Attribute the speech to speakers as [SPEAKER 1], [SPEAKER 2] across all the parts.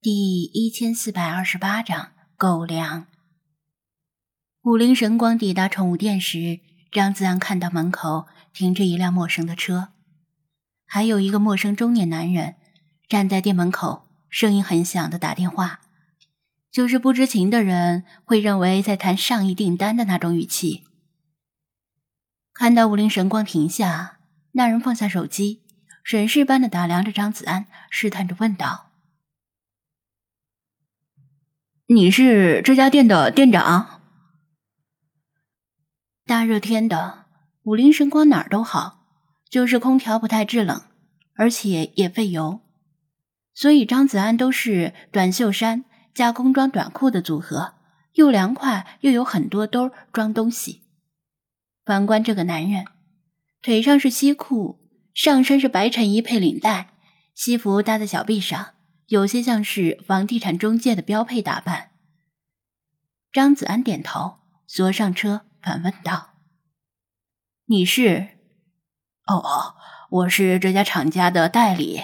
[SPEAKER 1] 第一千四百二十八章狗粮。武林神光抵达宠物店时，张子安看到门口停着一辆陌生的车，还有一个陌生中年男人站在店门口，声音很响的打电话，就是不知情的人会认为在谈上亿订单的那种语气。看到武林神光停下，那人放下手机，审视般的打量着张子安，试探着问道。
[SPEAKER 2] 你是这家店的店长？
[SPEAKER 1] 大热天的，武林神光哪儿都好，就是空调不太制冷，而且也费油，所以张子安都是短袖衫加工装短裤的组合，又凉快又有很多兜装东西。反观这个男人，腿上是西裤，上身是白衬衣配领带，西服搭在小臂上。有些像是房地产中介的标配打扮。张子安点头，坐上车，反问道：“你是？
[SPEAKER 2] 哦哦，我是这家厂家的代理，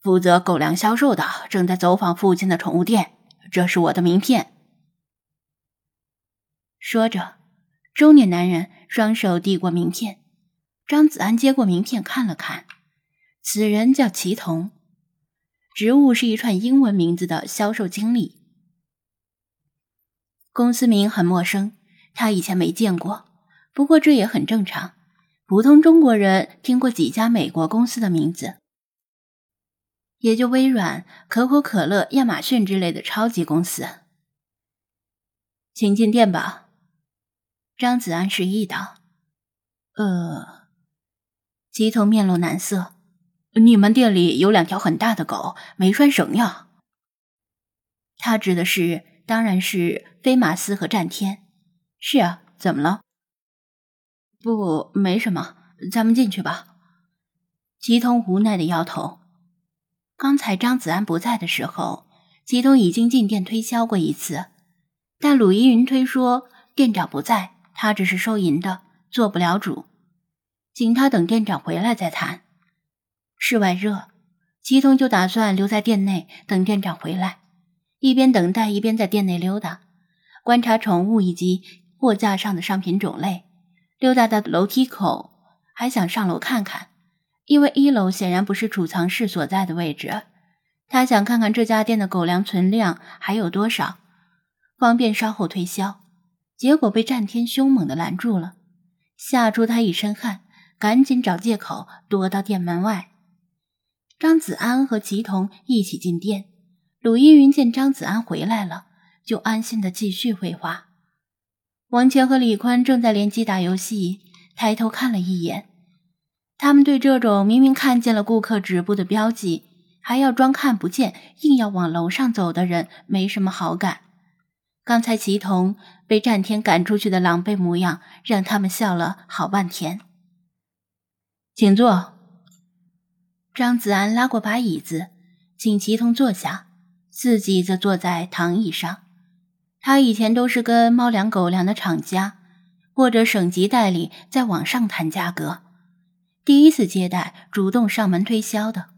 [SPEAKER 2] 负责狗粮销售的，正在走访附近的宠物店。这是我的名片。”
[SPEAKER 1] 说着，中年男人双手递过名片。张子安接过名片，看了看，此人叫齐同。职务是一串英文名字的销售经理，公司名很陌生，他以前没见过。不过这也很正常，普通中国人听过几家美国公司的名字，也就微软、可口可乐、亚马逊之类的超级公司。请进店吧，张子安示意道。
[SPEAKER 2] 呃，吉头面露难色。你们店里有两条很大的狗，没拴绳呀？
[SPEAKER 1] 他指的是，当然是飞马斯和战天。是啊，怎么了？
[SPEAKER 2] 不，没什么，咱们进去吧。
[SPEAKER 1] 吉通无奈的摇头。刚才张子安不在的时候，吉通已经进店推销过一次，但鲁依云推说店长不在，他只是收银的，做不了主，请他等店长回来再谈。室外热，齐通就打算留在店内等店长回来，一边等待一边在店内溜达，观察宠物以及货架上的商品种类。溜达到楼梯口，还想上楼看看，因为一楼显然不是储藏室所在的位置。他想看看这家店的狗粮存量还有多少，方便稍后推销。结果被战天凶猛的拦住了，吓出他一身汗，赶紧找借口躲到店门外。张子安和齐同一起进店，鲁依云见张子安回来了，就安心的继续绘画。王强和李宽正在联机打游戏，抬头看了一眼。他们对这种明明看见了顾客止步的标记，还要装看不见，硬要往楼上走的人没什么好感。刚才齐同被战天赶出去的狼狈模样，让他们笑了好半天。
[SPEAKER 2] 请坐。
[SPEAKER 1] 张子安拉过把椅子，请齐同坐下，自己则坐在躺椅上。他以前都是跟猫粮、狗粮的厂家或者省级代理在网上谈价格，第一次接待主动上门推销的。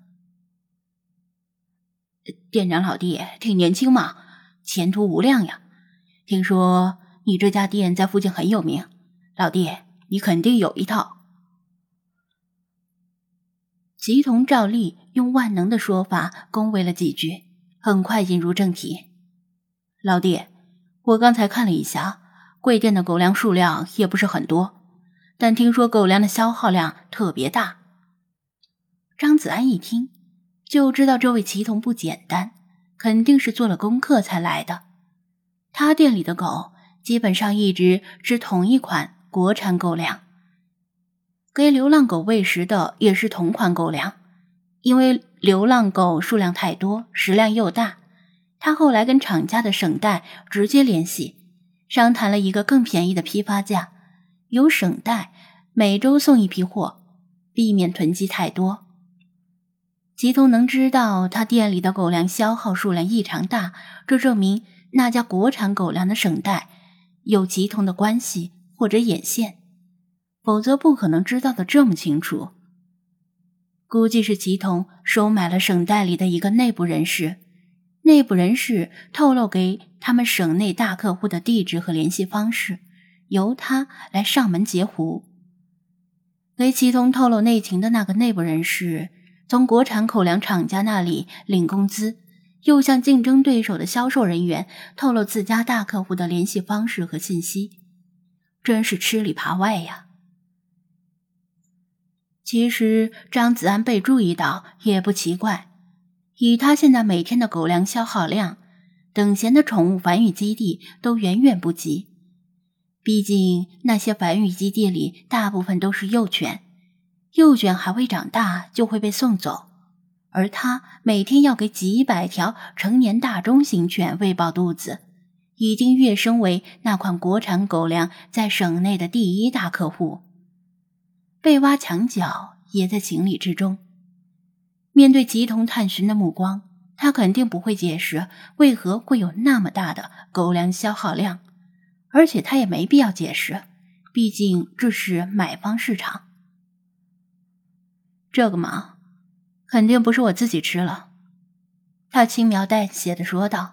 [SPEAKER 2] 店长老弟挺年轻嘛，前途无量呀！听说你这家店在附近很有名，老弟你肯定有一套。
[SPEAKER 1] 齐同照例用万能的说法恭维了几句，很快引入正题：“
[SPEAKER 2] 老弟，我刚才看了一下，贵店的狗粮数量也不是很多，但听说狗粮的消耗量特别大。”
[SPEAKER 1] 张子安一听就知道这位齐同不简单，肯定是做了功课才来的。他店里的狗基本上一直吃同一款国产狗粮。给流浪狗喂食的也是同款狗粮，因为流浪狗数量太多，食量又大，他后来跟厂家的省代直接联系，商谈了一个更便宜的批发价，由省代每周送一批货，避免囤积太多。吉通能知道他店里的狗粮消耗数量异常大，这证明那家国产狗粮的省代有吉通的关系或者眼线。否则不可能知道的这么清楚。估计是齐同收买了省代理的一个内部人士，内部人士透露给他们省内大客户的地址和联系方式，由他来上门截胡。给齐同透露内情的那个内部人士，从国产口粮厂家那里领工资，又向竞争对手的销售人员透露自家大客户的联系方式和信息，真是吃里扒外呀！其实张子安被注意到也不奇怪。以他现在每天的狗粮消耗量，等闲的宠物繁育基地都远远不及。毕竟那些繁育基地里大部分都是幼犬，幼犬还未长大就会被送走，而他每天要给几百条成年大中型犬喂饱肚子，已经跃升为那款国产狗粮在省内的第一大客户。被挖墙脚也在情理之中。面对吉同探寻的目光，他肯定不会解释为何会有那么大的狗粮消耗量，而且他也没必要解释，毕竟这是买方市场。这个嘛，肯定不是我自己吃了。他轻描淡写的说道：“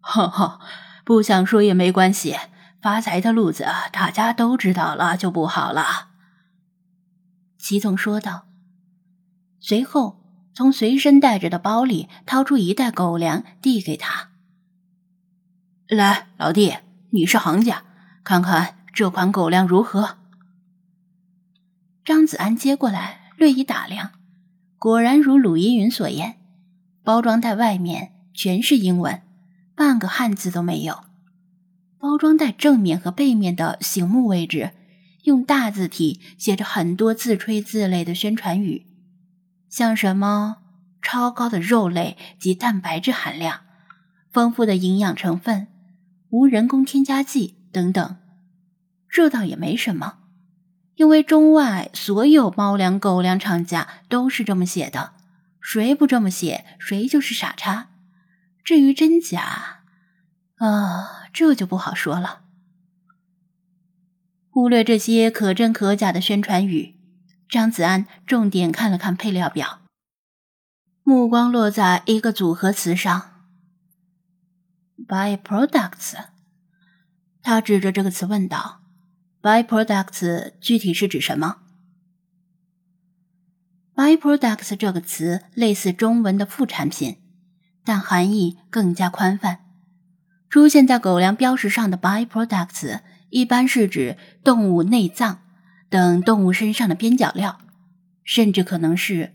[SPEAKER 2] 哈哈，不想说也没关系，发财的路子大家都知道了就不好了。”
[SPEAKER 1] 齐总说道。随后，从随身带着的包里掏出一袋狗粮，递给他。
[SPEAKER 2] 来，老弟，你是行家，看看这款狗粮如何？
[SPEAKER 1] 张子安接过来，略一打量，果然如鲁依云所言，包装袋外面全是英文，半个汉字都没有。包装袋正面和背面的醒目位置，用大字体写着很多自吹自擂的宣传语。像什么超高的肉类及蛋白质含量、丰富的营养成分、无人工添加剂等等，这倒也没什么，因为中外所有猫粮、狗粮厂家都是这么写的，谁不这么写，谁就是傻叉。至于真假，啊，这就不好说了。忽略这些可真可假的宣传语。张子安重点看了看配料表，目光落在一个组合词上：“byproducts。”他指着这个词问道：“byproducts 具体是指什么？”“byproducts” 这个词类似中文的副产品，但含义更加宽泛。出现在狗粮标识上的 “byproducts” 一般是指动物内脏。等动物身上的边角料，甚至可能是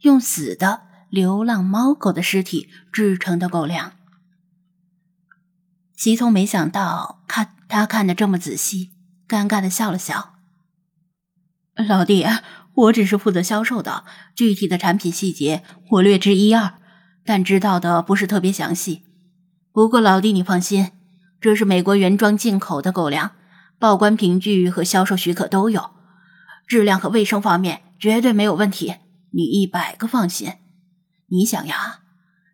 [SPEAKER 1] 用死的流浪猫狗的尸体制成的狗粮。齐聪没想到看他看的这么仔细，尴尬的笑了笑：“
[SPEAKER 2] 老弟，我只是负责销售的，具体的产品细节我略知一二，但知道的不是特别详细。不过老弟你放心，这是美国原装进口的狗粮，报关凭据和销售许可都有。”质量和卫生方面绝对没有问题，你一百个放心。你想呀，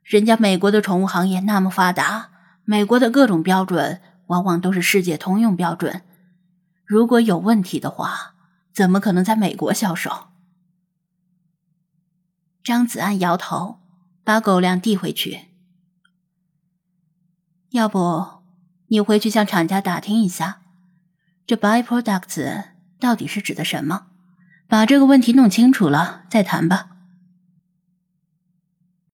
[SPEAKER 2] 人家美国的宠物行业那么发达，美国的各种标准往往都是世界通用标准。如果有问题的话，怎么可能在美国销售？
[SPEAKER 1] 张子安摇头，把狗粮递回去。要不你回去向厂家打听一下，这 byproducts。到底是指的什么？把这个问题弄清楚了再谈吧。